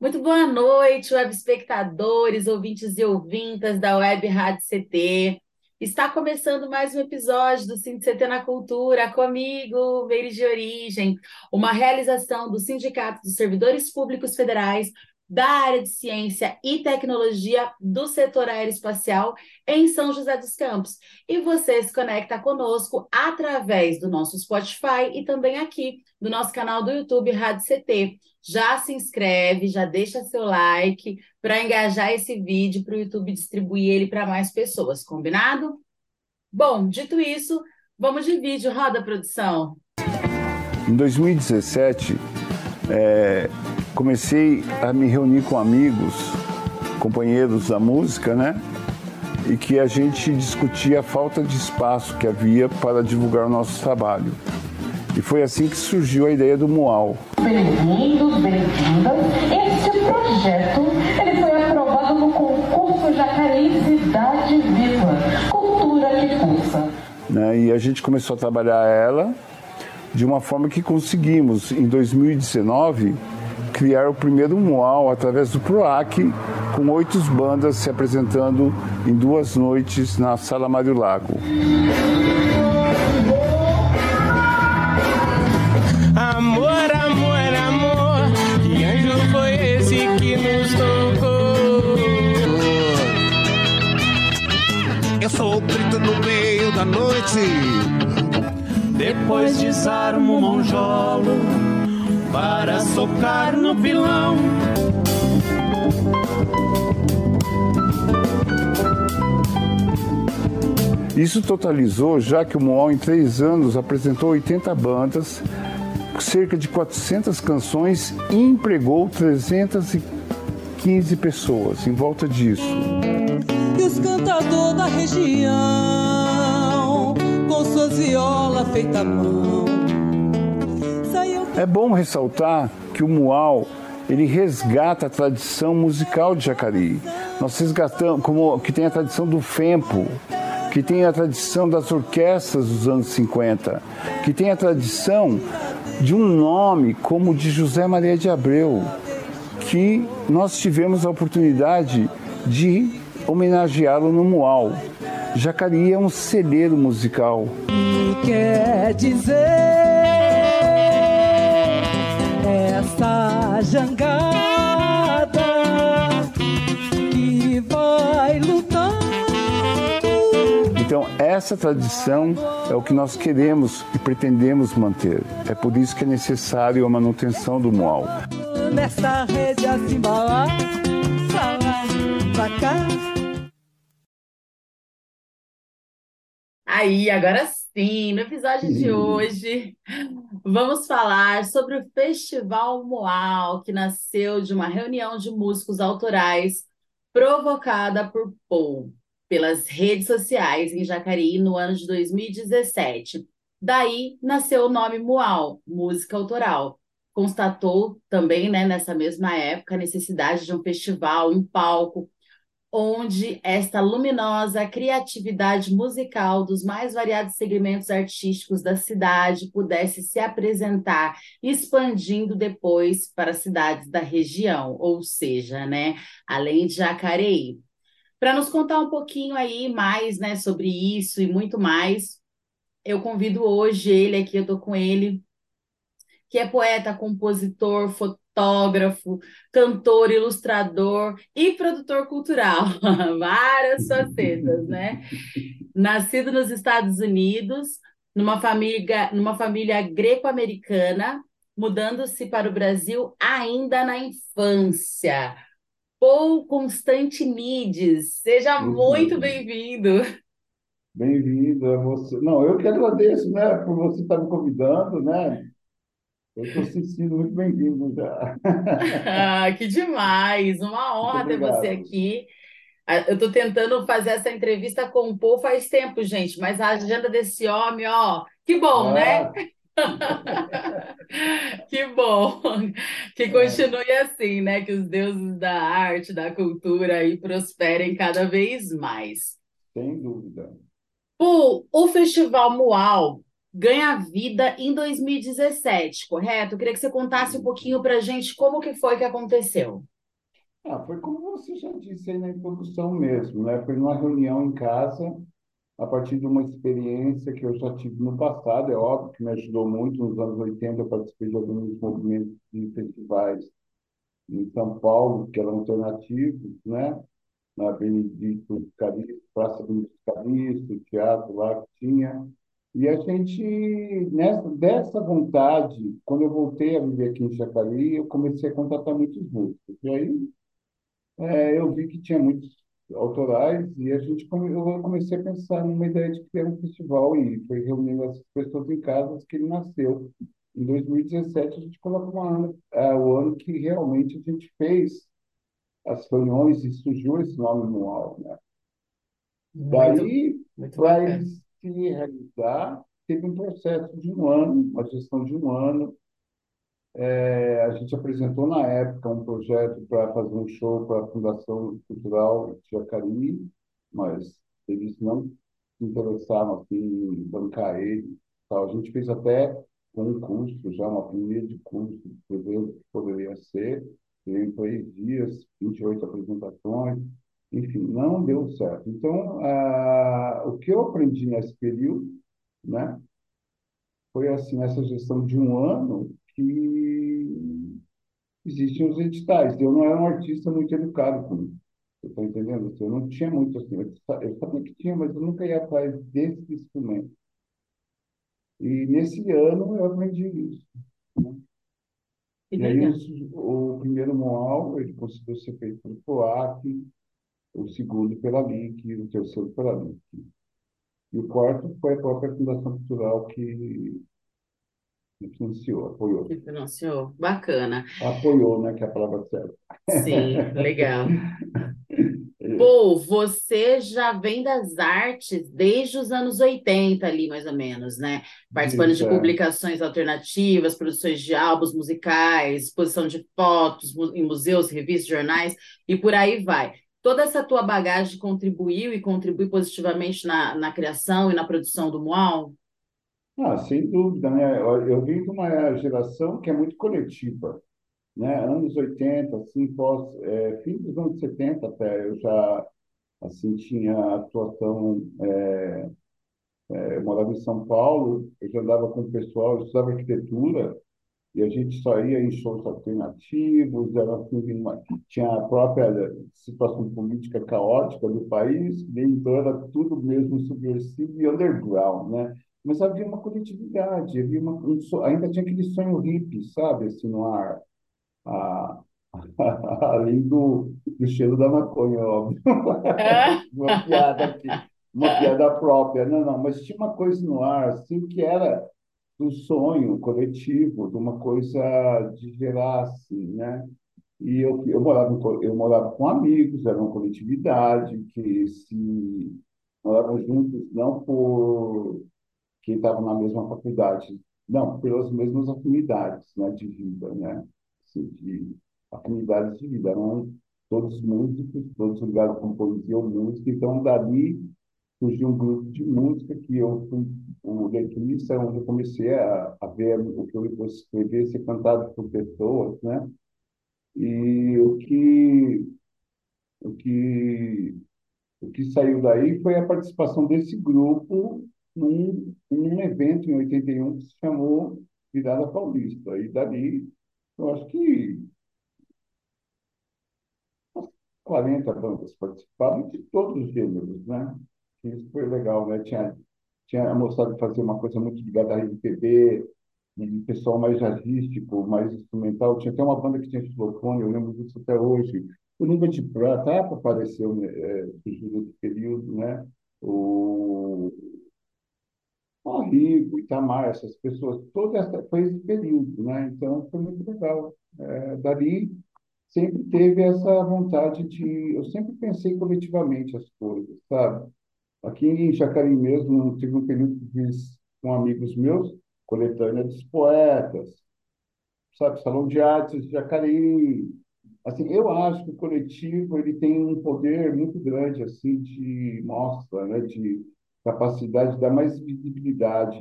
Muito boa noite, web espectadores, ouvintes e ouvintas da Web Rádio CT. Está começando mais um episódio do CT na Cultura, comigo, Meire de Origem, uma realização do Sindicato dos Servidores Públicos Federais da área de ciência e tecnologia do setor aeroespacial em São José dos Campos. E você se conecta conosco através do nosso Spotify e também aqui do nosso canal do YouTube Rádio CT. Já se inscreve, já deixa seu like para engajar esse vídeo para o YouTube distribuir ele para mais pessoas, combinado? Bom, dito isso, vamos de vídeo, roda produção. Em 2017, é, comecei a me reunir com amigos, companheiros da música, né? E que a gente discutia a falta de espaço que havia para divulgar o nosso trabalho. E foi assim que surgiu a ideia do Mual. Bem-vindos, bem-vindas. Este projeto ele foi aprovado no concurso Jacareí Cidade Viva, Cultura que Pulsa. Né? E a gente começou a trabalhar ela de uma forma que conseguimos, em 2019, criar o primeiro mual através do PROAC, com oito bandas se apresentando em duas noites na Sala Mário Lago. Da noite. Depois desarmo o monjolo para socar no pilão. Isso totalizou, já que o Moal em três anos apresentou 80 bandas, cerca de 400 canções e empregou 315 pessoas em volta disso. E os cantadores da região, feitas à mão. É bom ressaltar que o Mual ele resgata a tradição musical de Jacareí. Nós resgatamos como que tem a tradição do Fempo, que tem a tradição das orquestras dos anos 50, que tem a tradição de um nome como o de José Maria de Abreu, que nós tivemos a oportunidade de homenageá-lo no Mual. Jacareí é um celeiro musical. Quer dizer essa jangada que vai lutando. Então, essa tradição é o que nós queremos e pretendemos manter. É por isso que é necessário a manutenção do Mual. Nessa rede assim, lá, pra cá. Aí, agora sim, no episódio de hoje, vamos falar sobre o Festival Moal, que nasceu de uma reunião de músicos autorais provocada por Paul pelas redes sociais em Jacareí no ano de 2017. Daí nasceu o nome Mual, música autoral. Constatou também, né, nessa mesma época, a necessidade de um festival, um palco, onde esta luminosa criatividade musical dos mais variados segmentos artísticos da cidade pudesse se apresentar, expandindo depois para cidades da região, ou seja, né, além de Jacareí. Para nos contar um pouquinho aí mais, né, sobre isso e muito mais, eu convido hoje ele aqui, eu estou com ele, que é poeta, compositor, fotógrafo, cantor, ilustrador e produtor cultural. Várias facetas, né? Nascido nos Estados Unidos, numa família, numa família greco-americana, mudando-se para o Brasil ainda na infância. Paul Constantinides, seja muito bem-vindo. Bem-vindo a você. Não, eu que agradeço, né, por você estar me convidando, né? Eu estou se sentindo muito bem-vindo já. Ah, que demais! Uma honra ter você aqui. Eu estou tentando fazer essa entrevista com o Paul faz tempo, gente, mas a agenda desse homem, ó, que bom, né? Ah, Que bom que é, continue assim, né? Que os deuses da arte, da cultura aí prosperem cada vez mais. sem dúvida. O, o Festival Muau ganha vida em 2017, correto? Eu queria que você contasse um pouquinho para a gente como que foi que aconteceu. Ah, foi como você já disse aí na introdução mesmo, né? Foi numa reunião em casa, a partir de uma experiência que eu já tive no passado, é óbvio que me ajudou muito. Nos anos 80, eu participei de alguns movimentos de festivais em São Paulo, que eram alternativos, né? Na Benedito Calixto, Praça Benedito o teatro lá que tinha. E a gente, nessa, dessa vontade, quando eu voltei a viver aqui em Jacareí, eu comecei a contatar muitos músicos. E aí é, eu vi que tinha muitos autorais e a gente come- eu comecei a pensar numa ideia de criar um festival e foi reunindo as pessoas em casa que ele nasceu. Em 2017 a gente colocou uma ano, é, o ano que realmente a gente fez as reuniões e surgiu esse nome no né? Muito, Daí, muito bacana. Se realizar, teve um processo de um ano, uma gestão de um ano, É, a gente apresentou na época um projeto para fazer um show para a Fundação Cultural de mas eles não se interessaram assim, em bancar ele. Tal. A gente fez até um curso, já uma primeira de curso, que poderia ser, em três dias, 28 apresentações, enfim, não deu certo. Então, ah, o que eu aprendi nesse período, né, foi assim, nessa gestão de um ano, que existiam os editais. Eu não era um artista muito educado com isso. Você está entendendo? Eu não tinha muito assim. Eu sa- eu sabia que tinha, mas eu nunca ia atrás desse instrumento. E nesse ano eu aprendi isso. né? E aí os- o primeiro manual ele conseguiu ser feito pelo PROAC, o segundo pela LIC, o terceiro pela LIC. E o quarto foi a própria Fundação Cultural que que financiou, apoiou. Que financiou. Bacana. Apoiou, né, que é a palavra certa. Sim, legal. Pô, você já vem das artes desde os anos 80 ali, mais ou menos, né? Participando de Isso, é. publicações alternativas, produções de álbuns musicais, exposição de fotos em museus, revistas, jornais e por aí vai. Toda essa tua bagagem contribuiu e contribui positivamente na, na criação e na produção do Muau? Ah, sem dúvida, né? Eu, vim de uma geração que é muito coletiva, né? Anos 80, assim, pós, é, fim dos anos 70 até, eu já, assim, tinha atuação, é, eu morava em São Paulo, eu já andava com o pessoal, eu estudava arquitetura, e a gente só ia em shows alternativos, era assim, uma, tinha a própria situação política caótica do país, e então era tudo mesmo subversivo e underground, né? Mas havia uma coletividade, havia uma, um, ainda tinha aquele sonho hippie, sabe, assim, no ar, a, além do, do cheiro da maconha, óbvio. Uma piada aqui, uma piada própria. Não, não, mas tinha uma coisa no ar, assim, que era do sonho coletivo, de uma coisa de gerar, assim, né? E eu, eu morava, eu morava com amigos, era uma coletividade que se moravam juntos não por quem estava na mesma faculdade, não, pelas mesmas afinidades, né, de vida, né? Assim, de afinidades de vida, eram todos músicos, todos ligados com poesia ou música, então dali surgiu um grupo de música que eu fui o letrista, onde eu comecei a, a ver o que eu ia escrever ser cantado por pessoas, né? E o que o que o que saiu daí foi a participação desse grupo num, num evento em 81 que se chamou Virada Paulista. E dali, eu acho que 40 bandas participaram de todos os gêneros, né? Isso foi legal, né? Tinha, tinha a fazia uma coisa muito ligada à MPB, e pessoal mais jazzístico, mais instrumental. Tinha até uma banda que tinha xilofone, eu lembro disso até hoje. O Língua de Prata apareceu, né, é, nesse período, né? O o Rigo, Itamar, essas pessoas, toda essa, foi esse período, né? Então, foi muito legal. É, dali, sempre teve essa vontade de. Eu sempre pensei coletivamente as coisas, sabe? Aqui em Jacareí mesmo, tive um período que fiz com amigos meus, coletânea dos poetas, sabe? Salão de artes de Jacareí. Assim, eu acho que o coletivo ele tem um poder muito grande assim de mostra, né? De capacidade de dar mais visibilidade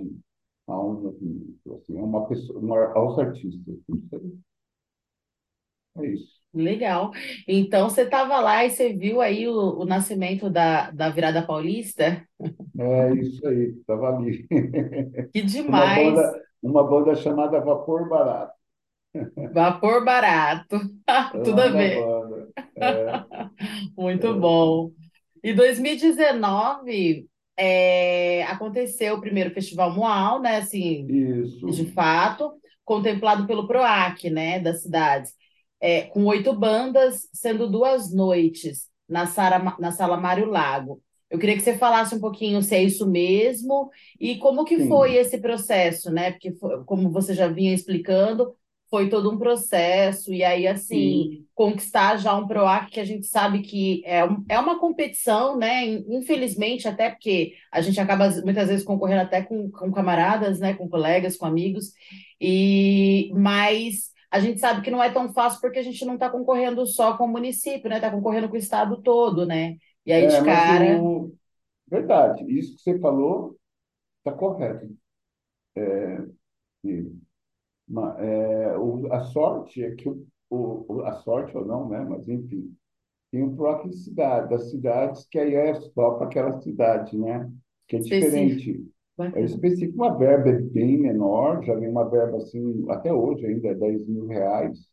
a um movimento, assim, uma pessoa, uma, aos artistas. É isso. Legal. Então você estava lá e você viu aí o, o nascimento da, da virada paulista? É isso aí, estava ali. Que Uma demais! banda, uma banda chamada Vapor Barato. Vapor barato. É Tudo a ver. É, Muito bom. Em 2019, é, aconteceu o primeiro Festival Muau, né? Assim, de isso. fato, contemplado pelo PROAC, né, das cidades, é, com oito bandas, sendo duas noites na sala, na sala Mário Lago. Eu queria que você falasse um pouquinho se é isso mesmo e como que foi Sim, esse processo, né? Porque, fo- como você já vinha explicando, foi todo um processo, e aí, assim, sim, conquistar já um PROAC que a gente sabe que é, um- é uma competição, né? Infelizmente, até porque a gente acaba muitas vezes concorrendo até com, com camaradas, né? Com colegas, com amigos, e mas a gente sabe que não é tão fácil porque a gente não está concorrendo só com o município, né? Está concorrendo com o estado todo, né? E aí de é, mas cara, o verdade, isso que você falou está correto. Ma- é, o- a sorte é que o, o, a sorte ou não, né? Mas enfim, tem o de cidade, das cidades que aí é só para aquela cidade, né? Que é específico, diferente. Bacana. específico, uma verba é bem menor, já vem uma verba assim, até hoje ainda é 10 mil reais.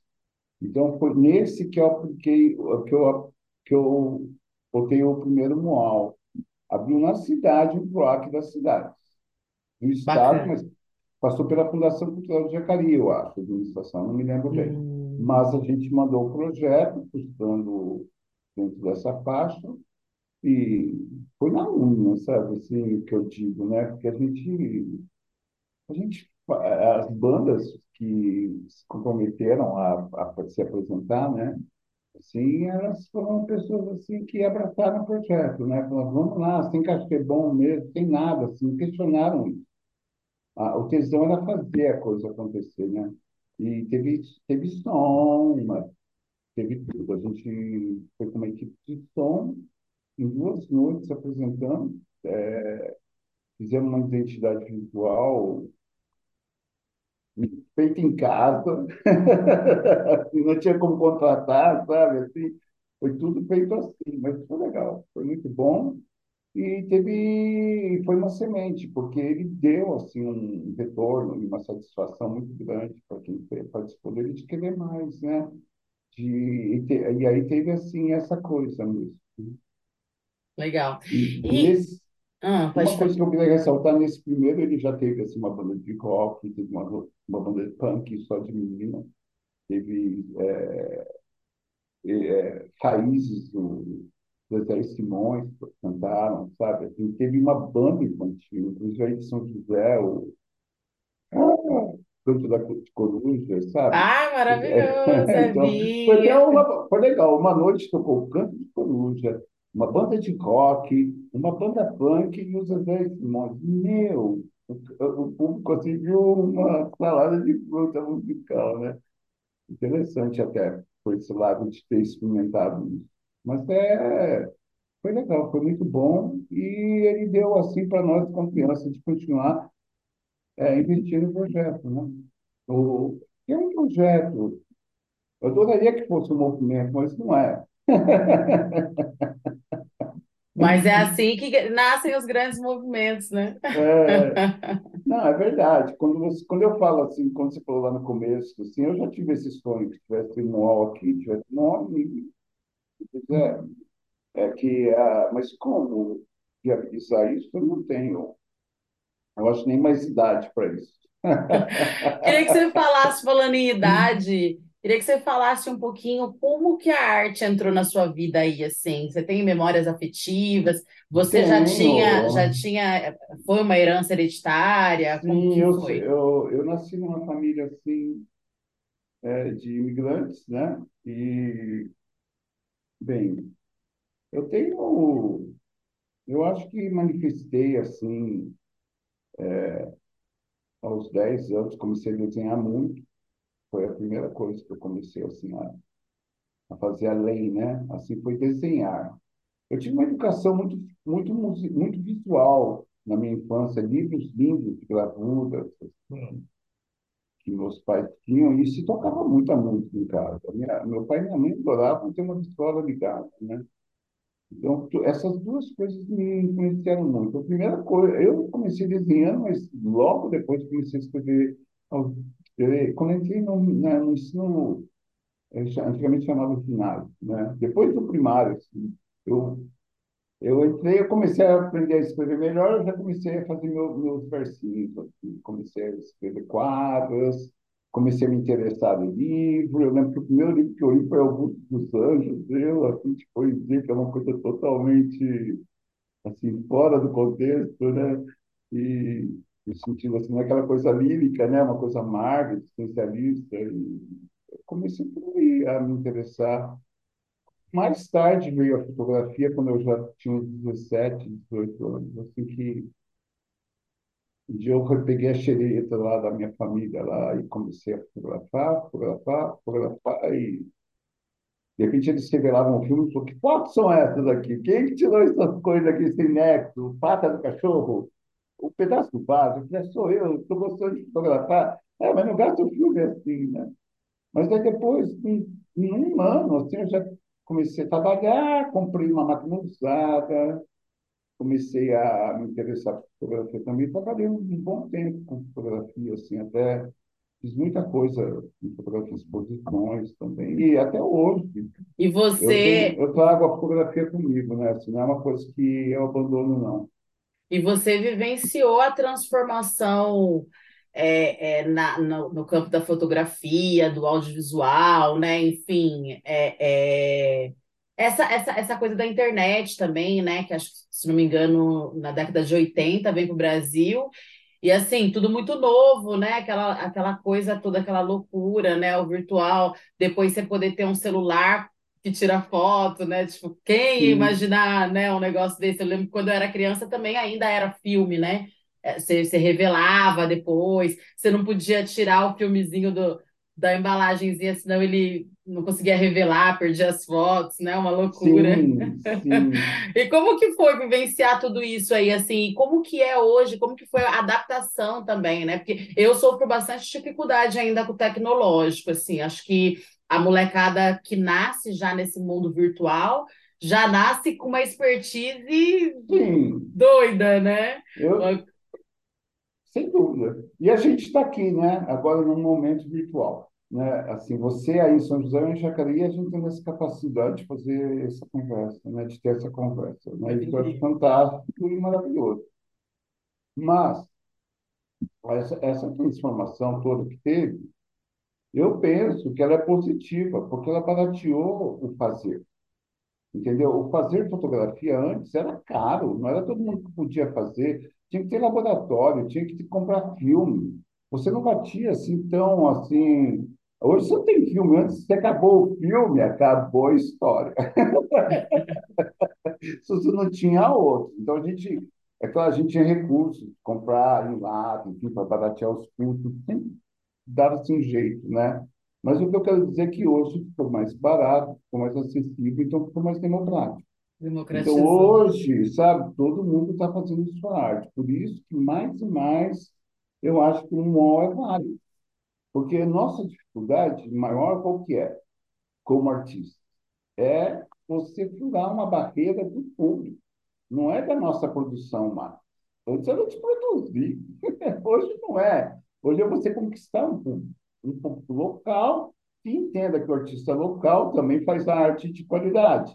Então, foi nesse que eu apliquei, que eu, que eu botei o primeiro manual. Abriu na cidade, um PROAC das cidades, do estado, Bacana. mas passou pela Fundação Cultural de Jacareí, eu acho, administração, não me lembro bem. Hum, Mas a gente mandou o projeto, custando dentro dessa faixa, e foi na unha, sabe, assim, que eu digo, né? Porque a gente A gente, as bandas que se comprometeram a, a se apresentar, né? Assim, elas foram pessoas assim que abraçaram o projeto, né? Falaram, vamos lá, tem cachê bom mesmo, tem nada, assim, questionaram isso. Ah, o tesão era fazer a coisa acontecer, né? E teve, teve som, teve tudo. A gente foi com uma equipe de som em duas noites apresentando, fizemos uma identidade visual feito em casa, não tinha como contratar, sabe? Assim, foi tudo feito assim, mas foi legal, foi muito bom e teve, foi uma semente, porque ele deu assim um retorno e uma satisfação muito grande para quem participou dele de querer mais, né? De, e, te, e aí teve assim essa coisa mesmo. Legal. E E, nesse ah, Uma coisa que eu queria ressaltar, nesse primeiro ele já teve assim, uma banda de rock, teve uma, uma banda de punk só de menina, teve é, é, raízes do, Zé Simões que cantaram, sabe? Assim, teve uma banda infantil, inclusive aí de São José, o Canto da Coruja, sabe? Ah, maravilhoso, É, então, foi uma, foi legal. Uma noite tocou o Canto de Coruja, uma banda de rock, uma banda punk e os Simões. Meu, o, público conseguiu uma salada de fruta musical, né? Interessante até, por esse lado de ter experimentado isso. Mas é, foi legal, foi muito bom e ele deu assim para nós confiança de continuar é, investindo no projeto, né? O, é um projeto, eu adoraria que fosse um movimento, mas não é. Mas é assim que nascem os grandes movimentos, né? É, não, é verdade. Quando, você, quando eu falo assim, quando você falou lá no começo, assim, eu já tive esse sonho que tivesse um UOL aqui, tivesse um UOL, e, é, é que, ah, mas como viabilizar isso? Eu não tenho, eu acho nem mais idade para isso. Queria que você falasse, falando em idade, queria que você falasse um pouquinho como que a arte entrou na sua vida aí, assim. Você tem memórias afetivas? Você já tinha, já tinha, foi uma herança hereditária? Como Sim, eu, foi? eu, eu nasci numa família assim, é, de imigrantes, né? E, bem, eu tenho, eu acho que manifestei assim, é, aos 10 anos, comecei a desenhar muito, foi a primeira coisa que eu comecei assim a, a fazer além, né? Assim, foi desenhar. Eu tive uma educação muito, muito, muito visual na minha infância, livros lindos de gravuras, assim, que meus pais tinham, e se tocava muita música em casa. Minha, meu pai e minha mãe adoravam ter uma escola ligada, né? Então, essas duas coisas me influenciaram muito. A primeira coisa, eu comecei desenhando, mas logo depois comecei a escrever. Quando entrei no, né, no ensino, antigamente chamava ginásio, né? Depois do primário, assim, eu eu entrei, eu comecei a aprender a escrever melhor, eu já comecei a fazer meu, meus versinhos, assim, comecei a escrever quadros, comecei a me interessar em livro. Eu lembro que o primeiro livro que eu li foi Augusto dos Anjos, eu, assim, de poesia, que é uma coisa totalmente, assim, fora do contexto, né? E no sentido, assim, é aquela coisa lírica, né? Uma coisa amarga, existencialista. E comecei a me interessar mais tarde veio a fotografia, quando eu já tinha uns 17, 18 anos, assim que um dia eu peguei a xereta lá da minha família lá e comecei a fotografar, fotografar, fotografar e de repente eles revelavam um filme e falaram, que fotos são essas aqui? Quem que tirou essas coisas aqui sem nexo? Pata do cachorro? O pedaço do pato? Eu falei, sou eu, estou gostando de fotografar. É, mas não gasto o filme assim, né? Mas aí depois, em, em um ano, assim, eu já comecei a trabalhar, comprei uma máquina usada, comecei a me interessar por fotografia também. Trabalhei um, bom tempo com fotografia, assim, até fiz muita coisa em fotografia, exposições também, e até hoje. E você... Eu, tenho, eu trago a fotografia comigo, né? Assim, não é uma coisa que eu abandono, não. E você vivenciou a transformação é, é, na, no, no, campo da fotografia, do audiovisual, né? Enfim, é, é, essa, essa, essa coisa da internet também, né? Que acho que, se não me engano, na década de 80 vem para o Brasil. E assim, tudo muito novo, né? Aquela, aquela coisa toda, aquela loucura, né? O virtual, depois você poder ter um celular que tira foto, né? Tipo, quem ia imaginar, né, um negócio desse? Eu lembro que quando eu era criança também ainda era filme, né? É, você, você revelava depois, você não podia tirar o filmezinho do, da embalagenzinha, senão ele não conseguia revelar, perdia as fotos, né? Uma loucura. Sim, sim. e como que foi vivenciar tudo isso aí, assim? Como que é hoje? Como que foi a adaptação também, né? Porque eu sofro bastante dificuldade ainda com o tecnológico, assim. Acho que a molecada que nasce já nesse mundo virtual já nasce com uma expertise sim. doida, né? Eu, sem dúvida. E a gente está aqui, né? Agora num momento virtual, né? Assim, você aí em São José e em Jacareí, a gente tem essa capacidade de fazer essa conversa, né? De ter essa conversa, né? Isso é fantástico e maravilhoso. Mas essa, essa transformação toda que teve, eu penso que ela é positiva, porque ela barateou o fazer. Entendeu? O fazer fotografia antes era caro, não era todo mundo que podia fazer tinha que ter laboratório, tinha que comprar filme. Você não batia assim tão assim. Hoje você tem filme, antes você acabou o filme, acabou a história. Se você não tinha outro. Então a gente, é claro, a gente tinha recursos, comprar em lata, enfim, para baratear os custos, dava-se um jeito, né? Mas o que eu quero dizer é que hoje ficou mais barato, ficou mais acessível, então ficou mais democrático. Então, hoje, sabe, todo mundo está fazendo sua arte. Por isso que, mais e mais, eu acho que o humor é válido. Porque a nossa dificuldade maior, qual que é, como artista? É você furar uma barreira do público. Não é da nossa produção mais. Antes era de produzir. Hoje não é. Hoje é você conquistar um público. Um público local que entenda que o artista local também faz arte de qualidade.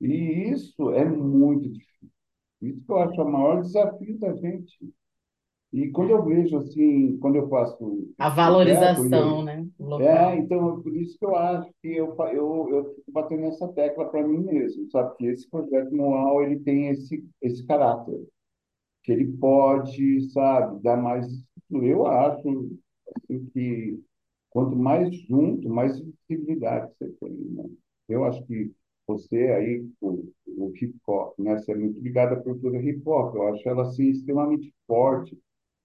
E isso é muito difícil. Isso que eu acho o maior desafio da gente. E quando eu vejo assim, quando eu faço. A valorização, né? É, então, por isso que eu acho que eu, eu, eu fico batendo nessa tecla para mim mesmo, sabe? Que esse projeto manual ele tem esse, esse caráter. Que ele pode, sabe, dar mais. Eu acho assim, que quanto mais junto, mais visibilidade você tem. Né? Eu acho que você aí, o, o hip hop, né? Você é muito ligada à cultura hip hop. Eu acho ela assim extremamente forte.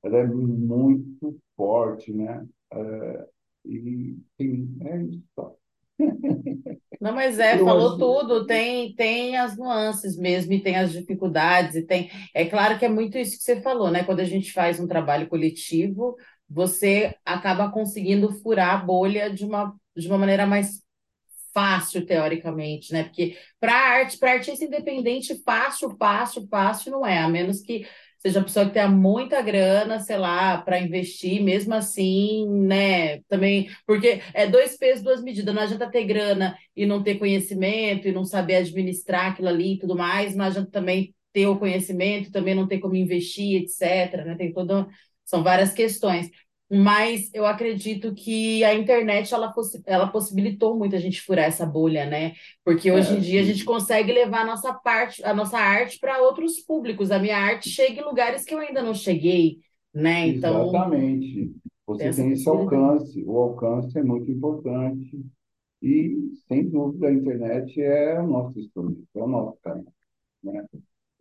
Ela é muito forte, né? É, e tem, é isso. Não, mas é, Eu falou tudo, tem, tem as nuances mesmo, e tem as dificuldades, e tem. É claro que é muito isso que você falou, né? Quando a gente faz um trabalho coletivo, você acaba conseguindo furar a bolha de uma, de uma maneira mais fácil, teoricamente, né? Porque para arte, para artista independente, fácil, fácil, fácil não é, a menos que seja a pessoa que tenha muita grana, sei lá, para investir, mesmo assim, né? Também, porque é dois pesos, duas medidas. Não adianta ter grana e não ter conhecimento e não saber administrar aquilo ali e tudo mais, não adianta também ter o conhecimento, também não ter como investir, etc, né? Tem todo, são várias questões. Mas eu acredito que a internet ela, possi- ela possibilitou muito a gente furar essa bolha, né? Porque hoje em É, dia a gente consegue levar a nossa parte, a nossa arte para outros públicos. A minha arte chega em lugares que eu ainda não cheguei, né? Então, Exatamente. Você tem esse alcance. O alcance é muito importante. E, sem dúvida, a internet é o nosso instrumento, é o nosso canal, né?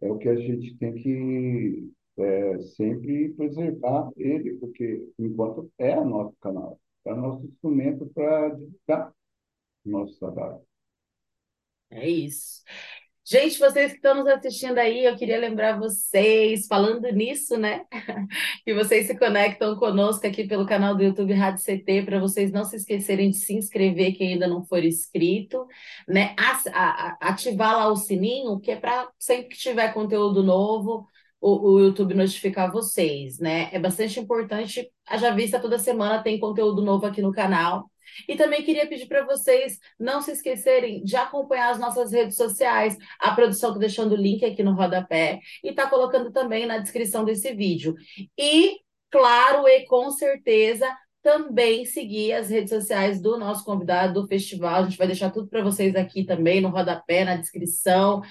É o que a gente tem que é, sempre preservar ele, porque, enquanto é o nosso canal, é o nosso instrumento para divulgar o nosso trabalho. É isso. Gente, vocês que estão nos assistindo aí, eu queria lembrar vocês, falando nisso, né? Que vocês se conectam conosco aqui pelo canal do YouTube Rádio CT, para vocês não se esquecerem de se inscrever, quem ainda não for inscrito, né? Ativar lá o sininho, que é para sempre que tiver conteúdo novo, o, o YouTube notificar vocês, né? É bastante importante. Haja vista, toda semana tem conteúdo novo aqui no canal. E também queria pedir para vocês não se esquecerem de acompanhar as nossas redes sociais. A produção está deixando o link aqui no rodapé e está colocando também na descrição desse vídeo. E, claro, e com certeza, também seguir as redes sociais do nosso convidado do festival. A gente vai deixar tudo para vocês aqui também no rodapé, na descrição.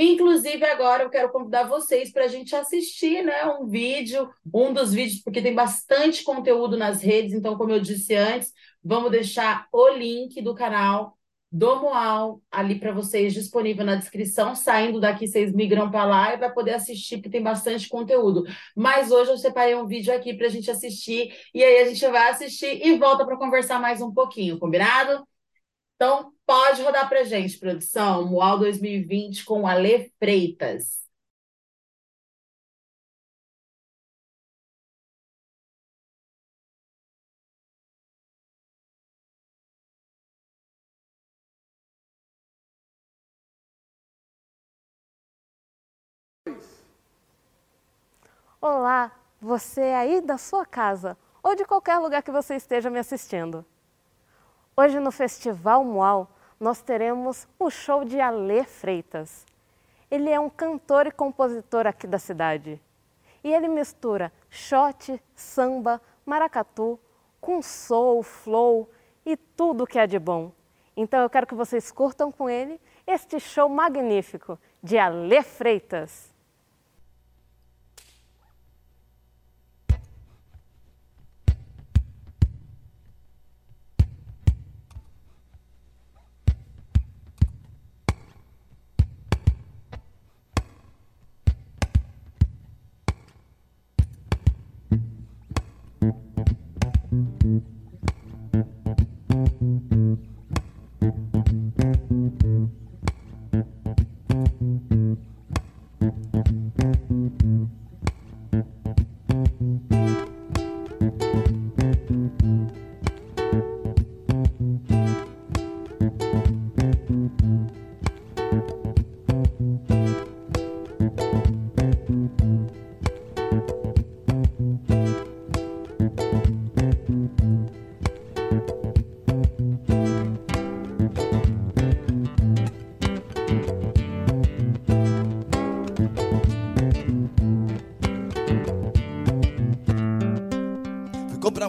Inclusive, agora eu quero convidar vocês para a gente assistir né, um vídeo, um dos vídeos, porque tem bastante conteúdo nas redes, então, como eu disse antes, vamos deixar o link do canal do Moal ali para vocês disponível na descrição. Saindo daqui, vocês migram para lá e vai poder assistir, porque tem bastante conteúdo. Mas hoje eu separei um vídeo aqui para a gente assistir, e aí a gente vai assistir e volta para conversar mais um pouquinho, combinado? Então, pode rodar para gente, produção, Moal 2020 com Ale Freitas. Olá, você aí da sua casa ou de qualquer lugar que você esteja me assistindo. Hoje no Festival Muau nós teremos o show de Alê Freitas. Ele é um cantor e compositor aqui da cidade. E ele mistura shot, samba, maracatu com soul, flow e tudo que é de bom. Então eu quero que vocês curtam com ele este show magnífico de Alê Freitas.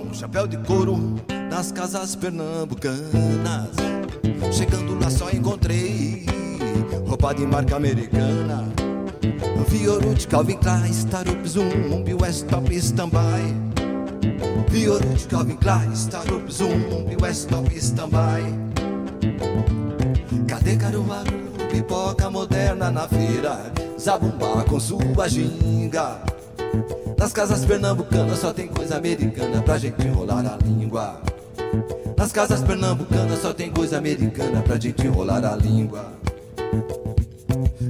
Um chapéu de couro nas casas pernambucanas. Chegando lá só encontrei roupa de marca americana. Fiorute, Calvin Klein, Starup, Zumbi, West Top, Standby. Violute, Calvin Klein, Starup, Zumbi, West of Standby. Cadê Caruaru, pipoca moderna na feira? Zabumba com sua ginga. Nas casas pernambucanas só tem coisa americana pra gente enrolar a língua. Nas casas pernambucanas só tem coisa americana pra gente enrolar a língua.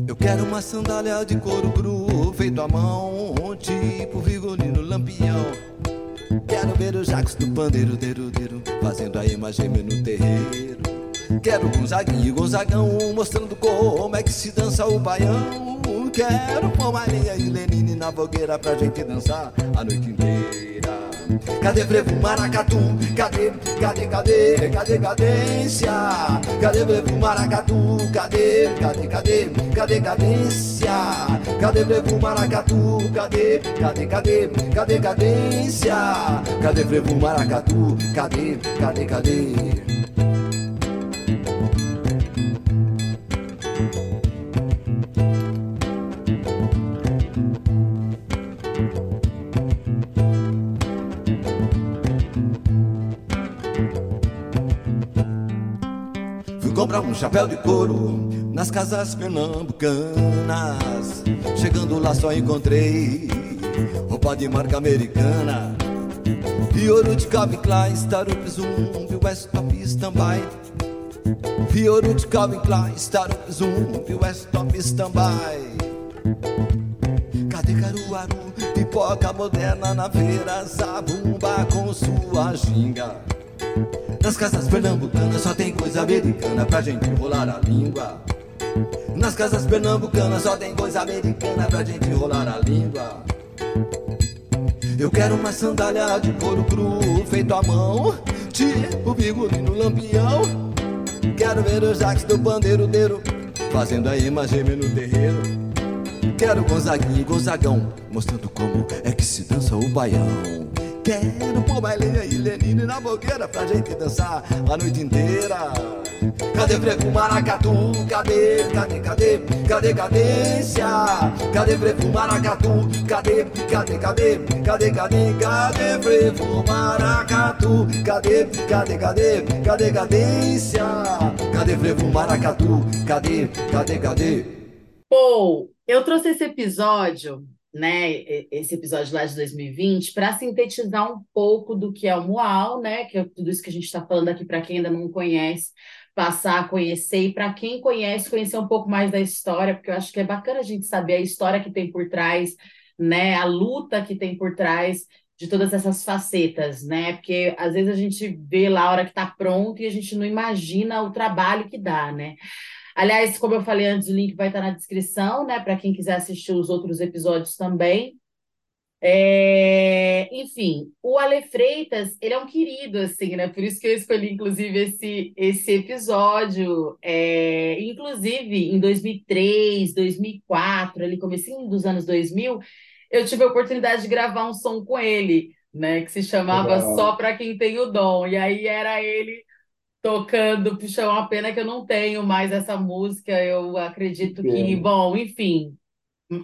Eu quero uma sandália de couro cru, feito à mão, tipo vigolino lampião. Quero ver os jacos do pandeiro, deiro, deiro, fazendo a imagem no terreiro. Quero Gonzaguinho e Gonzagão, mostrando como é que se dança o baião. Quero pôr Maria e Lenine na fogueira pra gente dançar a noite inteira. Cadê frevo maracatu? Cadê, cadê, cadê, cadê cadência? Cadê frevo maracatu? Cadê, cadê, cadê, cadê cadência? Cadê frevo maracatu? Cadê, cadê, cadê, cadê cadência? Cadê frevo maracatu? Cadê, cadê, cadê? Chapéu de couro nas casas pernambucanas. Chegando lá só encontrei roupa de marca americana. E ouro de Calvin Klein, Starup Zumbi, West Top Standby. E ouro de Calvin Klein, Starup Zumbi, West Top Standby. Cadê Caruaru, pipoca moderna na feira, zabumba com sua ginga. Nas casas pernambucanas só tem coisa americana pra gente enrolar a língua. Nas casas pernambucanas só tem coisa americana pra gente enrolar a língua. Eu quero uma sandália de couro cru feito à mão, tipo bigolino lampião. Quero ver os jacques do bandeiro deiro, fazendo a imagem no terreiro. Quero Gonzaguinho e Gonzagão, mostrando como é que se dança o baião. Quero pôr bailinha e Lenine na boqueira pra gente dançar a noite inteira. Cadê frevo maracatu? Cadê, cadê, cadê, cadê cadência? Cadê frevo maracatu? Cadê, cadê, cadê, cadê, cadê, cadê frevo maracatu? Cadê, cadê, cadê, cadê cadência? Cadê frevo maracatu? Cadê, cadê, cadê? Pô, eu trouxe esse episódio né, esse episódio lá de 2020, para sintetizar um pouco do que é o Mual, né, que é tudo isso que a gente está falando aqui para quem ainda não conhece, passar a conhecer, e para quem conhece, conhecer um pouco mais da história, porque eu acho que é bacana a gente saber a história que tem por trás, né, a luta que tem por trás de todas essas facetas, né, porque às vezes a gente vê lá a hora que está pronto e a gente não imagina o trabalho que dá, né. Aliás, como eu falei antes, o link vai estar na descrição, né? Para quem quiser assistir os outros episódios também. É, enfim, o Ale Freitas, ele é um querido, assim, né? Por isso que eu escolhi, inclusive, esse, esse episódio. É, inclusive, em 2003, 2004, ali, comecinho dos anos 2000, eu tive a oportunidade de gravar um som com ele, né? Que se chamava. Só Para Quem Tem o Dom. E aí era ele tocando, puxa, é uma pena que eu não tenho mais essa música. Eu acredito que, bom, enfim,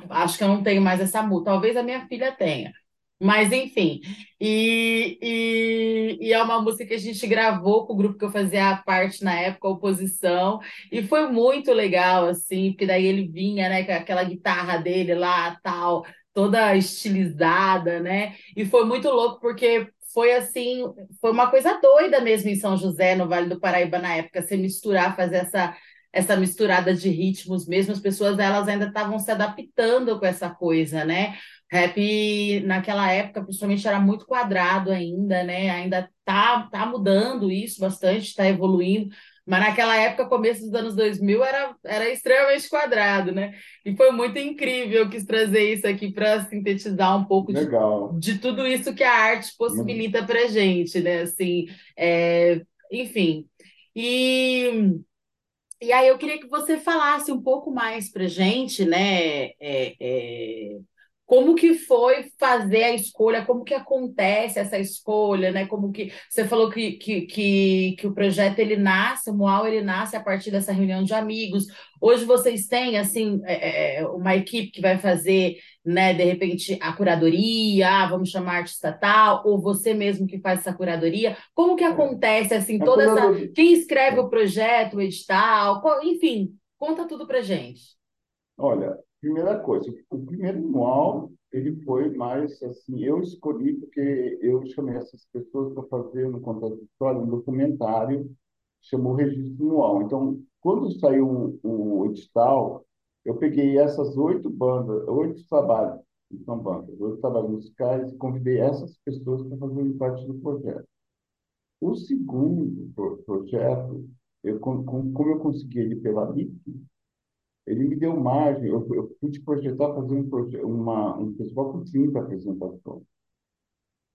acho que eu não tenho mais essa música. Talvez a minha filha tenha. Mas, enfim, e, e, e é uma música que a gente gravou com o grupo que eu fazia parte na época, Oposição, e foi muito legal, assim, porque daí ele vinha, né, com aquela guitarra dele lá, tal, toda estilizada, né, e foi muito louco, porque foi assim, foi uma coisa doida mesmo em São José, no Vale do Paraíba na época, se misturar, fazer essa essa misturada de ritmos mesmo, as pessoas elas ainda estavam se adaptando com essa coisa, né? Rap naquela época, principalmente, era muito quadrado ainda, né? Ainda tá, tá mudando isso bastante, está evoluindo, mas naquela época, começo dos anos 2000, era, era extremamente quadrado, né? E foi muito incrível, eu quis trazer isso aqui para sintetizar um pouco de de tudo isso que a arte possibilita para gente, né? Assim, é, enfim. E, e aí eu queria que você falasse um pouco mais para gente, né? É, é, como que foi fazer a escolha, como que acontece essa escolha, né? Como que você falou que, que, que, que o projeto ele nasce, o Moal ele nasce a partir dessa reunião de amigos. Hoje vocês têm assim é, é, é uma equipe que vai fazer, né? De repente a curadoria, ah, vamos chamar artista tal, ou você mesmo que faz essa curadoria. Como que é. acontece assim toda essa quem escreve o projeto, o edital, enfim, conta tudo para gente. Olha, Primeira coisa, o primeiro manual, ele foi mais assim, eu escolhi porque eu chamei essas pessoas para fazer, no história, um documentário, chamou Registro Manual. Então, quando saiu o, o edital, eu peguei essas oito bandas, oito trabalhos, são bandas, oito trabalhos musicais, e convidei essas pessoas para fazerem parte do projeto. O segundo pro, projeto, eu, como eu consegui ele pela MIC, ele me deu margem, eu, eu pude projetar fazer um, uma, um festival com 30 apresentações.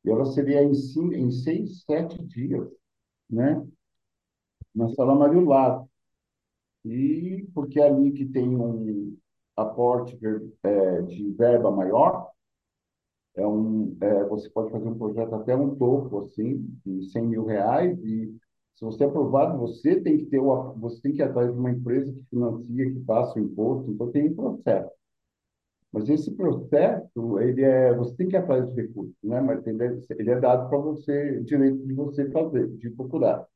E ela seria em, cinco, em seis, sete dias, né? Na Sala Mário Lato. E porque é ali que tem um aporte é, de verba maior, é um, é, você pode fazer um projeto até um topo, assim, de 100 mil reais, e se você é aprovado, você tem que ter o, você tem que ir atrás de uma empresa que financia, que passa o imposto, então tem um processo. Mas esse processo, ele é, você tem que ir atrás de recursos, né? Mas ele é, ele é dado para você, direito de você fazer, de procurar.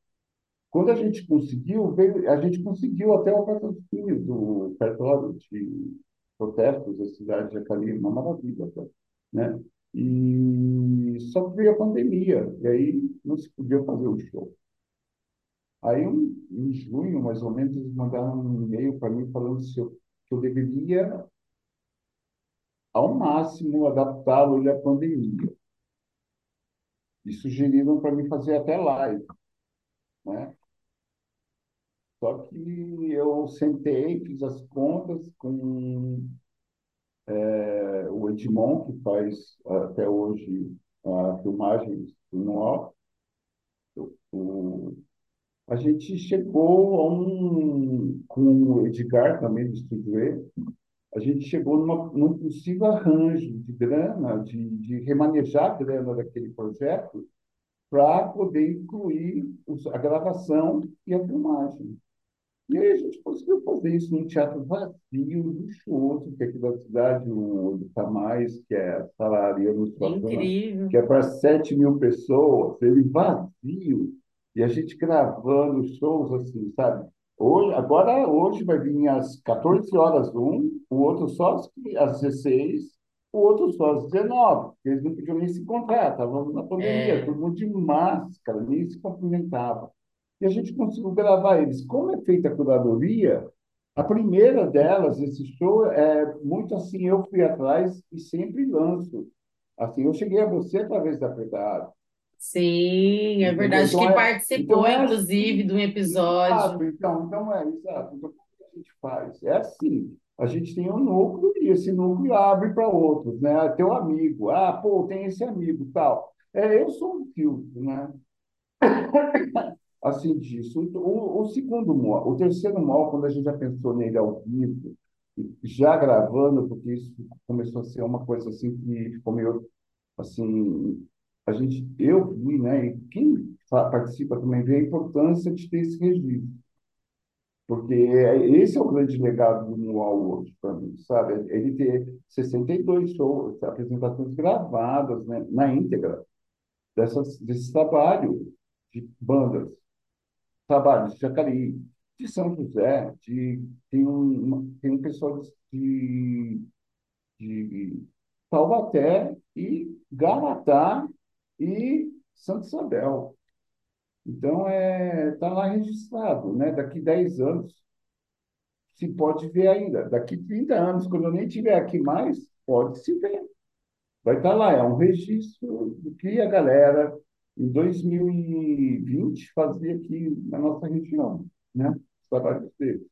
Quando a gente conseguiu, veio, a gente conseguiu até o patrocínio do petróleo de protestos da cidade de Acali, uma maravilha, né? E só veio a pandemia, e aí não se podia fazer o show. Aí, em junho, mais ou menos, eles mandaram um e-mail para mim falando se eu, que eu deveria, ao máximo, adaptá-lo à pandemia. E sugeriram para mim fazer até live. Né? Só que eu sentei, fiz as contas com é, o Edmond, que faz até hoje a filmagem anual, o, a gente chegou a um, com o Edgar também do Estúdio E, a gente chegou numa, num possível arranjo de grana, de, de remanejar a grana daquele projeto para poder incluir a gravação e a filmagem. E aí a gente conseguiu fazer isso num teatro vazio, luxuoso, que é aqui da cidade, o mais que é a no que é para 7 mil pessoas, ele vazio e a gente gravando shows assim, sabe? Hoje, agora, hoje vai vir às 14 horas um, o outro só às 16, o outro só às 19. Eles não podiam nem se encontrar, estavam na pandemia, é. todo mundo de máscara, nem se cumprimentava. E a gente conseguiu gravar eles. Como é feita a curadoria, a primeira delas, esse show, é muito assim, eu fui atrás e sempre lanço. Assim, eu cheguei a você através da Predado. Sim, é verdade. Então, que é, participou, então é inclusive, assim, de um episódio. Exato, então, então é, exato. Então, o que a gente faz? É assim, a gente tem um núcleo e esse núcleo abre para outros, né? Teu amigo, ah, pô, tem esse amigo, tal. É, eu sou um filtro, né? assim disso. O, o segundo mal, o terceiro mal, quando a gente já pensou nele ao vivo, já gravando, porque isso começou a ser uma coisa assim que ficou meio assim a gente, eu vi, né, e quem participa também vê a importância de ter esse registro. Porque é, esse é o grande legado do Mual hoje, para mim, sabe? Ele ter 62 shows, apresentações gravadas né, na íntegra dessas, desse trabalho de bandas, trabalhos de Jacareí, de São José, de, tem, um, tem um pessoal de, de Taubaté e Garatá e Santa Isabel. Então, é, está lá registrado. Né? Daqui 10 anos se pode ver ainda. Daqui 30 anos, quando eu nem estiver aqui mais, pode se ver. Vai estar tá lá, é um registro do que a galera, em 2020, fazia aqui na nossa região, né? os trabalhos deles.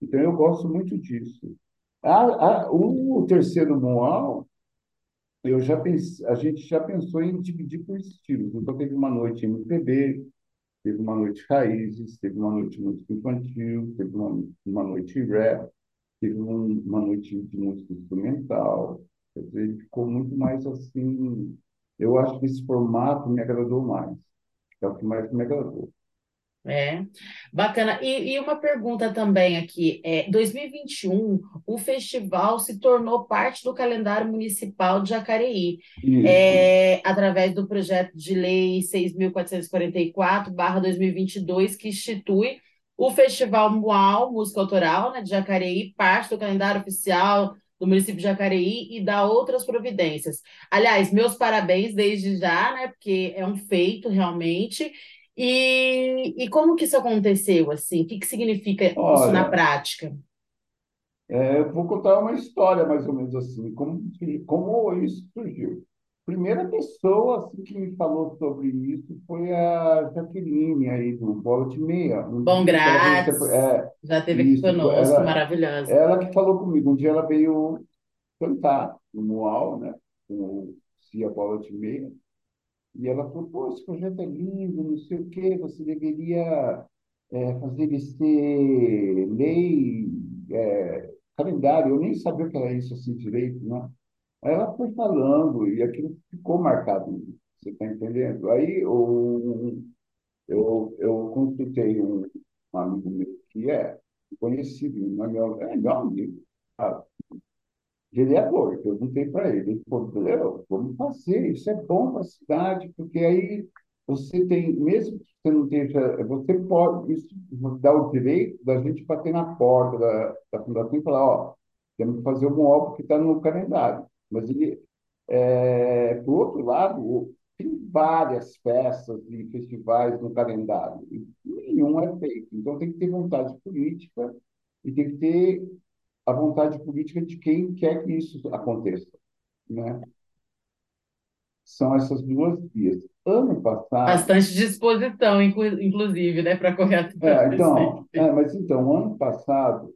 Então, eu gosto muito disso. A, a, o terceiro manual eu já pense, a gente já pensou em dividir por estilos. Então, teve uma noite MPB, teve uma noite raízes, teve uma noite música infantil, teve uma, uma noite rap, teve um, uma noite de música instrumental, Quer dizer, ele ficou muito mais assim. Eu acho que esse formato me agradou mais. É o que mais me agradou. É, bacana. E, e uma pergunta também aqui, é, 2021, o festival se tornou parte do calendário municipal de Jacareí, é, através do projeto de lei 6.444/2022, que institui o Festival Muau, música autoral, né, de Jacareí, parte do calendário oficial do município de Jacareí e dá outras providências. Aliás, meus parabéns desde já, né, porque é um feito realmente. E, e como que isso aconteceu, assim? O que que significa isso na Olha, prática? é, eu vou contar uma história mais ou menos assim, como, como isso surgiu. Primeira pessoa assim, que me falou sobre isso foi a Jaqueline aí do Bola de Meia. Um Bom Grátis, é, já aqui isso, conosco, ela, maravilhosa. ela que falou comigo. Um dia ela veio cantar no Muau, né, com o Cia Bola de Meia. E ela falou, pô, esse projeto é lindo, não sei o quê, você deveria é, fazer ele ser lei, é, calendário. Eu nem sabia que era isso assim direito, né? Aí ela foi falando e aquilo ficou marcado, você está entendendo? Aí eu, eu, eu consultei um, um amigo meu que é conhecido, é meu, é meu amigo, ah, vereador. Eu perguntei para ele, ele falou, "Léo, vamos fazer, isso é bom para a cidade, porque aí você tem, mesmo que você não esteja, você pode, isso dá o direito da gente bater na porta da, da fundação e falar, ó, temos que fazer um óbvio que está no calendário. Mas ele, é, por outro lado, tem várias festas e festivais no calendário, e nenhum é feito. Então tem que ter vontade política e tem que ter a vontade política de quem quer que isso aconteça, né? São essas duas vias. Ano passado, Bastante disposição, inclu- inclusive, né, para correr é, atrás. então, é, mas então, ano passado,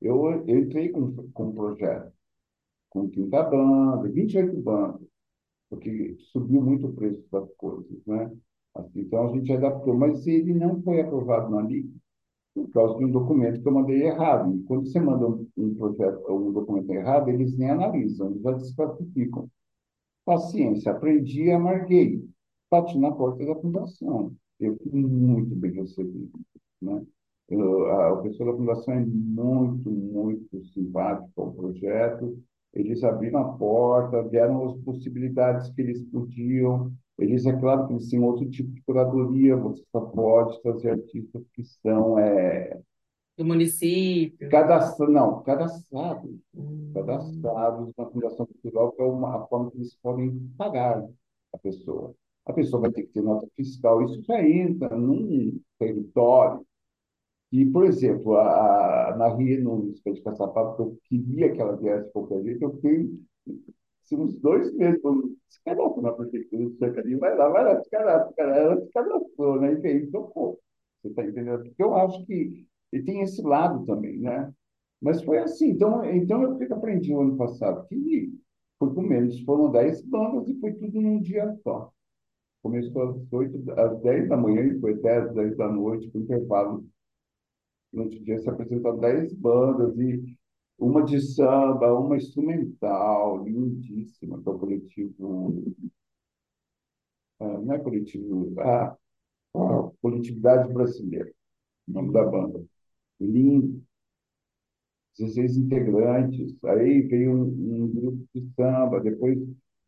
eu, eu entrei com, com um projeto, com 30 bandas, 28 bandas, porque subiu muito o preço das coisas, né? Assim, então, a gente adaptou, mas ele não foi aprovado na LIC por causa de um documento que eu mandei errado. E quando você manda um, projeto ou um documento errado, eles nem analisam, eles já desclassificam. Paciência, aprendi e amarguei. Bati na porta da fundação. Eu fui muito bem recebido, né? Eu, a, o pessoal da fundação é muito, muito simpático ao projeto. Eles abriram a porta, deram as possibilidades que eles podiam. Eles, é claro que eles têm outro tipo de curadoria, você só pode trazer artistas que são é, Do município. cadastra, não, cadastrados Hum. cadastrados na Fundação Cultural, que é uma, a forma que eles podem pagar a pessoa. A pessoa vai ter que ter nota fiscal, isso já entra num território que, por exemplo, a, a, na Ria Nunes, que é de Caçapava, que eu queria que ela viesse de qualquer jeito, eu fiquei assim, uns dois meses, se cadastra na prefeitura de Jacareí, vai lá, vai lá, se cadastra, cara. Ela se cadastrou, né? E veio, tocou. Você está entendendo? Porque eu acho que ele tem esse lado também, né? Mas foi assim. Então, então eu fico aprendi o ano passado que foi com menos. Foram 10 bandas e foi tudo num dia só. Começou às 8, às 10 da manhã e foi até às 10 da noite, com intervalo. Durante o dia se apresentaram 10 bandas e uma de samba, uma instrumental, lindíssima, que é coletivo. ah, não é coletivo, ah, ah, Coletividade Brasileira, o nome da banda. Lindo. 16 integrantes. Aí veio um, um grupo de samba, depois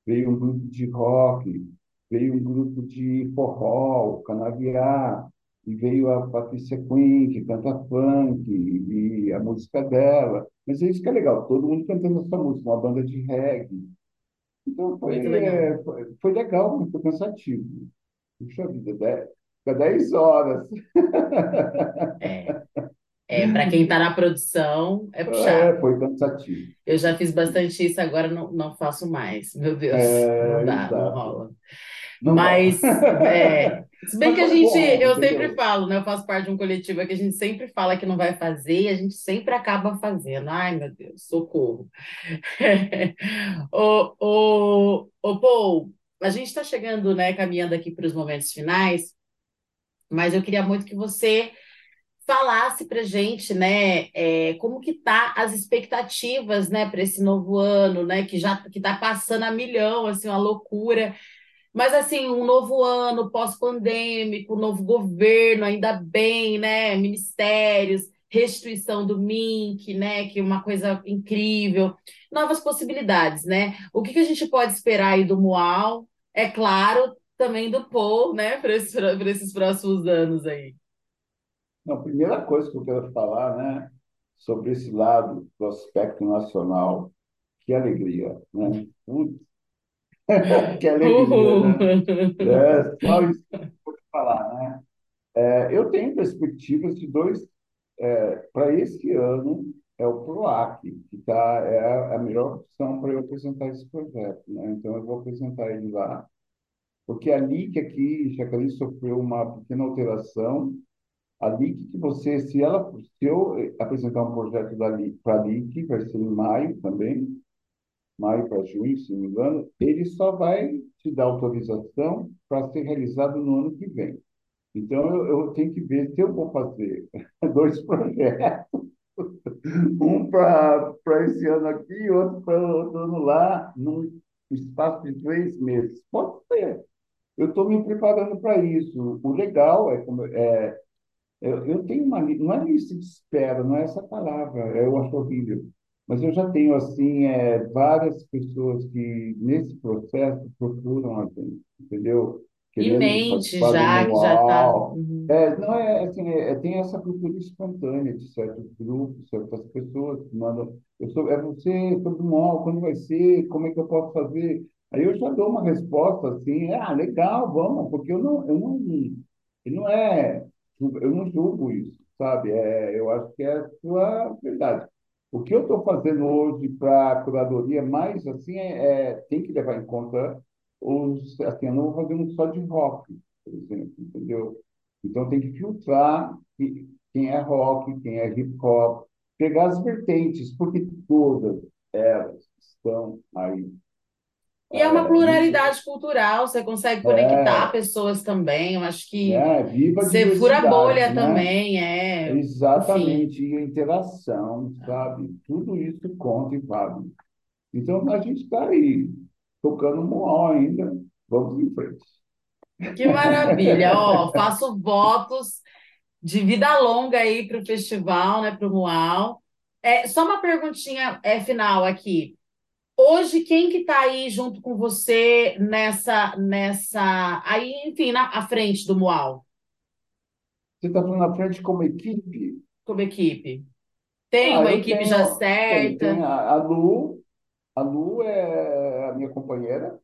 veio um grupo de rock, veio um grupo de forró, canaviá, e veio a Patrícia Quinn, que canta funk, e, a música dela. Mas é isso que é legal, todo mundo cantando essa música, uma banda de reggae. Então foi, legal. é, foi, foi legal, mas foi cansativo. Puxa vida, 10, fica 10 horas. É, é para quem está na produção, é É, puxado. foi cansativo. Eu já fiz bastante isso, agora não, não faço mais. Meu Deus, não É, dá, não exato. rola. Não dá. Mas, é, se bem Mas que a gente, bom, eu sempre falo, né? Eu faço parte de um coletivo que a gente sempre fala que não vai fazer e a gente sempre acaba fazendo. Ai, meu Deus, socorro. Ô, ô, ô, Paul, a gente está chegando, né, caminhando aqui para os momentos finais, mas eu queria muito que você falasse para gente, né, é, como que tá as expectativas, né, para esse novo ano, né, que já que está passando a milhão, assim, uma loucura. Mas assim, um novo ano pós-pandêmico, novo governo, ainda bem, né, ministérios, restituição do MINC, né, que é uma coisa incrível, novas possibilidades, né? O que que a gente pode esperar aí do MUAL? É claro, também do Paul, né, para esses, esses próximos anos aí. Não, a primeira coisa que eu quero falar, né, sobre esse lado do aspecto nacional, que alegria, né? Putz, que alegria, né? É, só isso que eu vou falar, né? É, eu tenho perspectivas de dois, é, para esse ano, é o PROAC, que tá, é a melhor opção para eu apresentar esse projeto, né? Então, eu vou apresentar ele lá, porque a LIC aqui, Jacareí sofreu uma pequena alteração, a LIC que você, se ela, se eu apresentar um projeto para a LIC, vai ser em maio também, maio para junho, se não me engano, ele só vai te dar autorização para ser realizado no ano que vem. Então, eu, eu tenho que ver se eu vou fazer dois projetos, um para esse ano aqui e outro para outro ano lá, num espaço de três meses. Pode ser. Eu estou me preparando para isso. O legal é, como, é eu, eu tenho uma não é lista de espera, não é essa palavra, eu acho horrível. Mas eu já tenho, assim, é, várias pessoas que, nesse processo, procuram a gente, entendeu? Em mente já, que já está. Uhum. É, não é assim, é, tem essa cultura espontânea de certos grupos, certas pessoas que mandam. Eu sou, é você sobre o mal, quando vai ser, como é que eu posso fazer? Aí eu já dou uma resposta assim, ah, legal, vamos, porque eu não, eu não, não é eu não julgo isso, sabe? É, eu acho que é a sua verdade. O que eu estou fazendo hoje para a curadoria, mais assim, é, é, tem que levar em conta os. Assim, eu não vou fazer um só de rock, por exemplo, entendeu? Então tem que filtrar quem é rock, quem é hip hop, pegar as vertentes, porque todas elas estão aí e é uma é, pluralidade cultural, você consegue conectar é, pessoas também. Eu acho que é, viva você fura bolha né? também, é. Exatamente, enfim. e a interação, sabe? Tudo isso conta e vale. Então a gente está aí, tocando um ainda, vamos em frente. Que maravilha! Ó, faço votos de vida longa aí para o festival, né, para o Mual. É, só uma perguntinha é, final aqui. Hoje, quem que está aí junto com você nessa, nessa, aí, enfim, na à frente do Mual? Você está na frente como equipe? Como equipe. Tem ah, uma equipe tenho, já certa? Tem, tem a, a Lu, a Lu é a minha companheira.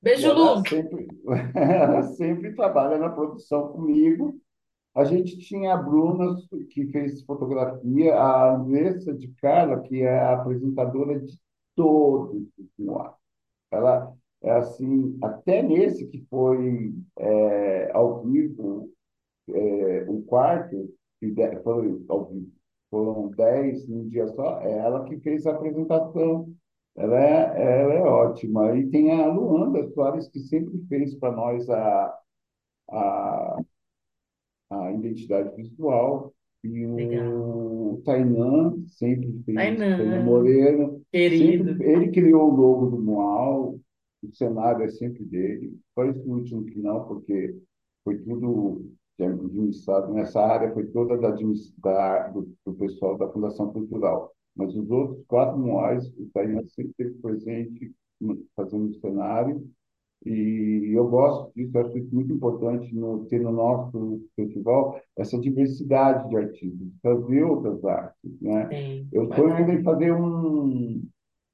Beijo, Lu. Sempre, ela sempre trabalha na produção comigo. A gente tinha a Bruna, que fez fotografia, a Andressa de Carla, que é a apresentadora de todos no ar. Ela é assim, até nesse que foi é, ao vivo, é, o quarto, que foi ao vivo, foram dez num dia só, é ela que fez a apresentação. Ela é, ela é ótima. E tem a Luanda Soares, que sempre fez para nós a, a, a identidade visual. E o Tainan sempre fez, Tainan, Tainan Moreno, querido. Sempre, ele criou o logo do Moal, o cenário é sempre dele. Só esse último que não, porque foi tudo administrado nessa área, foi toda da, da do, do, pessoal da Fundação Cultural. Mas os outros quatro Moais, o Tainan sempre esteve presente fazendo o cenário e eu gosto disso, acho isso muito importante no, ter no nosso festival essa diversidade de artistas, fazer outras artes, né? Sim, eu estou em fazer um,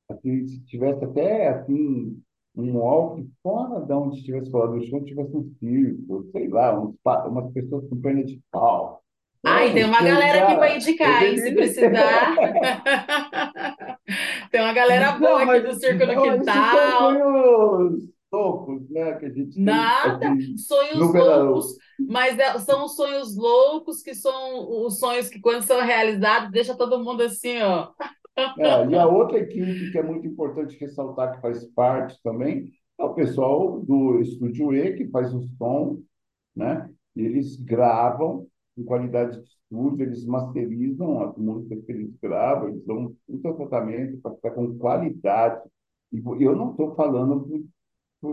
assim, se tivesse até assim um walk fora de onde estivesse falando do show, tivesse um circo, sei lá, uns, umas pessoas com perna de pau. Ai, tem uma galera aqui para indicar, hein, se precisar. tem uma galera boa não, aqui do Circo no Quintal loucos, né? Que a gente Nada, aqui sonhos loucos, mas é, são os sonhos loucos que são os sonhos que, quando são realizados, deixa todo mundo assim, ó. É, e a outra equipe que é muito importante ressaltar, que faz parte também, é o pessoal do Estúdio E, que faz o som, né? Eles gravam em qualidade de estúdio, eles masterizam as músicas que eles gravam, eles dão muito tratamento para ficar com qualidade. E eu não estou falando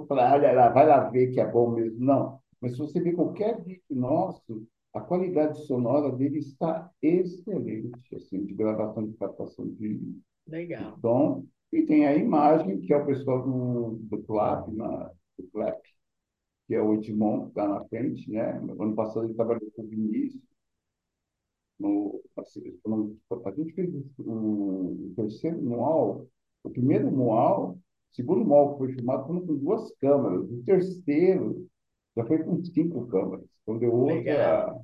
falar, olha lá, vai lá ver que é bom mesmo, não. Mas se você ver qualquer vídeo nosso, a qualidade sonora dele está excelente, assim, de gravação de captação de, Legal. de som. E tem a imagem, que é o pessoal do, do CLAP, na, do CLAP, que é o Edmond, que está na frente, né? Ano passado ele trabalhou com o Vinícius. No, a gente fez o, o terceiro manual, o primeiro o segundo que foi filmado foi com duas câmeras, o terceiro já foi com cinco câmeras. Então deu outra,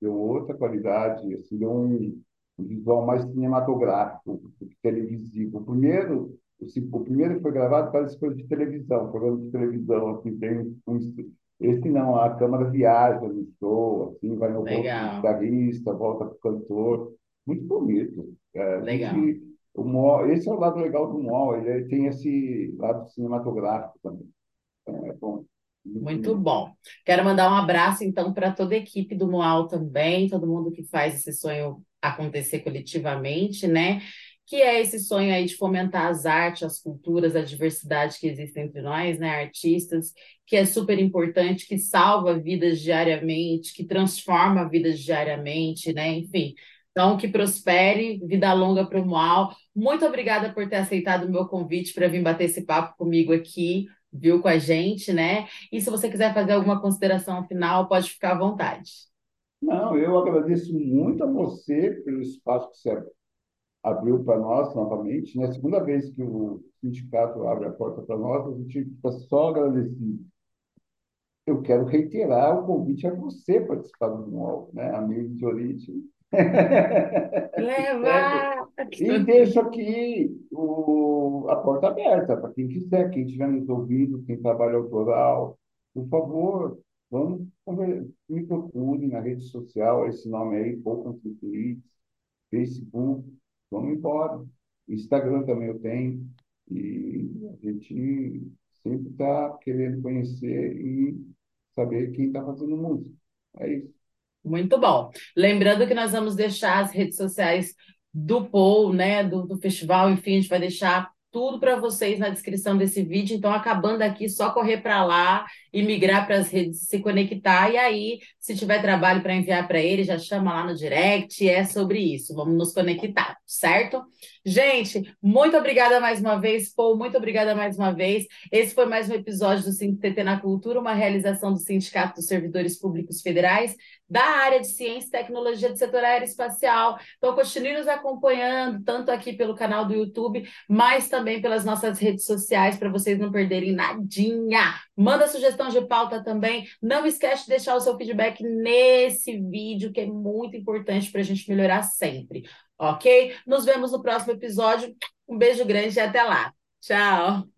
deu outra qualidade, assim, deu um, um visual mais cinematográfico, televisivo. O primeiro, o, o primeiro que foi gravado parece coisa de televisão, programa de televisão, assim, tem um, esse não, a câmera viaja no show, assim, vai no rosto do guitarrista, volta para o cantor. Muito bonito. É, Legal. Gente, o esse é o lado legal do Moal, ele tem esse lado cinematográfico também. Então, é bom. Muito bom. Quero mandar um abraço, então, para toda a equipe do Moal também, todo mundo que faz esse sonho acontecer coletivamente, né? Que é esse sonho aí de fomentar as artes, as culturas, a diversidade que existe entre nós, né? Artistas, que é super importante, que salva vidas diariamente, que transforma vidas diariamente, né? Enfim. Então, que prospere, vida longa para o Moal. Muito obrigada por ter aceitado o meu convite para vir bater esse papo comigo aqui viu com a gente, né? E se você quiser fazer alguma consideração final, pode ficar à vontade. Não, eu agradeço muito a você pelo espaço que você abriu para nós novamente. É né? a segunda vez que o sindicato abre a porta para nós, a gente fica só agradecido. Eu quero reiterar o convite a você participar do MOL, né? Amigo de origem. Levar! E deixo aqui o, a porta aberta para quem quiser, quem estiver nos ouvindo, quem trabalha autoral, por favor, vamos me procure na rede social, esse nome aí, Pouco Tweets, Facebook, vamos embora. Instagram também eu tenho, e a gente sempre está querendo conhecer e saber quem está fazendo música. É isso. Muito bom. Lembrando que nós vamos deixar as redes sociais do Paul, né, do, do festival, enfim, a gente vai deixar tudo para vocês na descrição desse vídeo. Então, acabando aqui, só correr para lá e migrar para as redes, se conectar. E aí, se tiver trabalho para enviar para ele, já chama lá no direct. É sobre isso. Vamos nos conectar, certo? Gente, muito obrigada mais uma vez, Paul. Muito obrigada mais uma vez. Esse foi mais um episódio do SINTT na Cultura, uma realização do Sindicato dos Servidores Públicos Federais da área de Ciência e Tecnologia do setor aeroespacial. Então, continue nos acompanhando, tanto aqui pelo canal do YouTube, mas também pelas nossas redes sociais, para vocês não perderem nadinha. Manda sugestão de pauta também. Não esquece de deixar o seu feedback nesse vídeo, que é muito importante para a gente melhorar sempre. Ok? Nos vemos no próximo episódio. Um beijo grande e até lá. Tchau!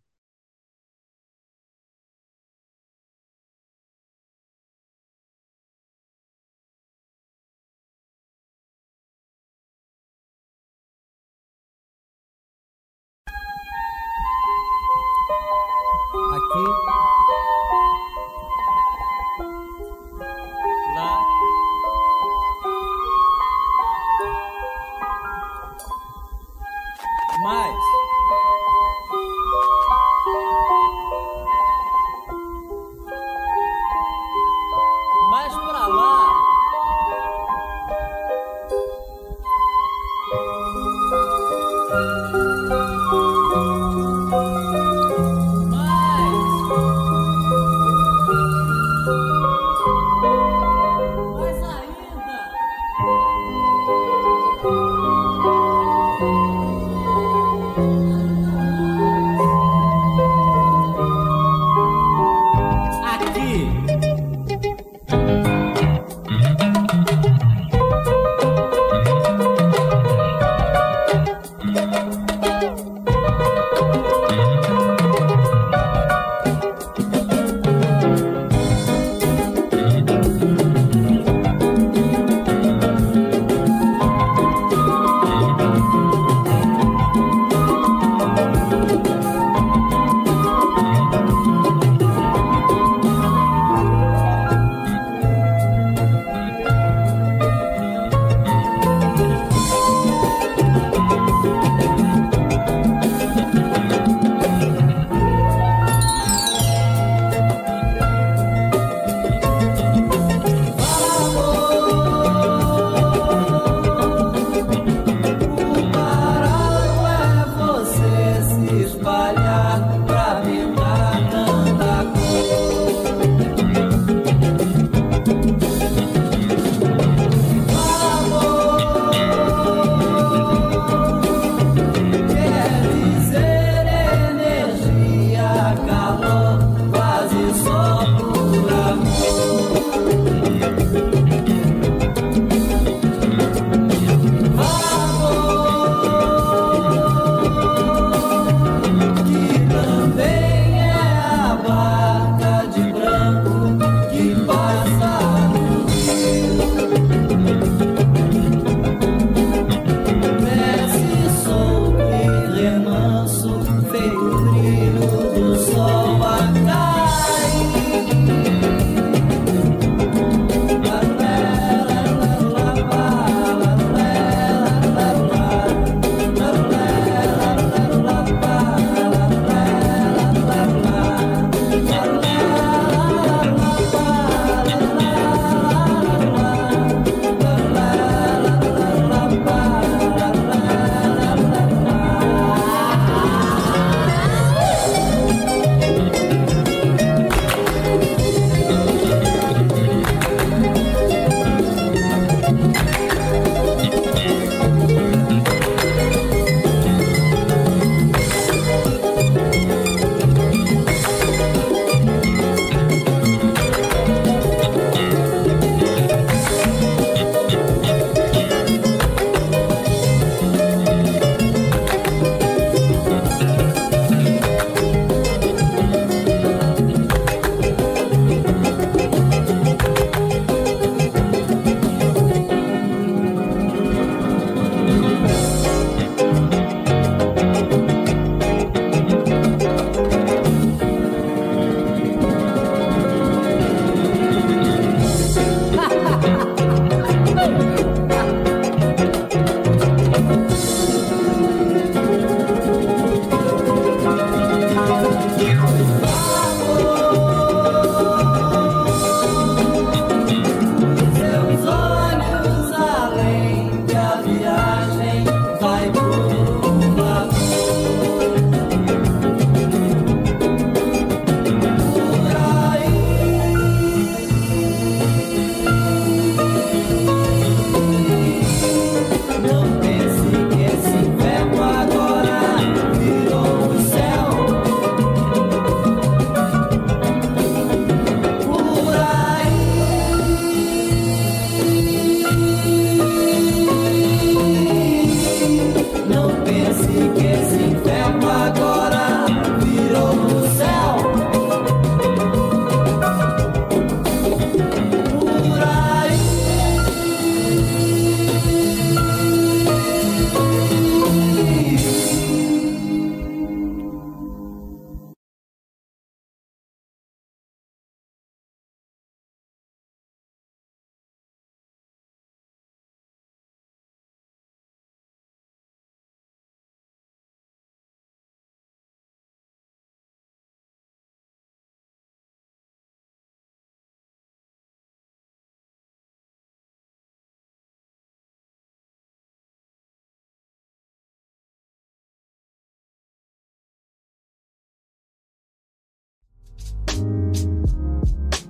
Bye.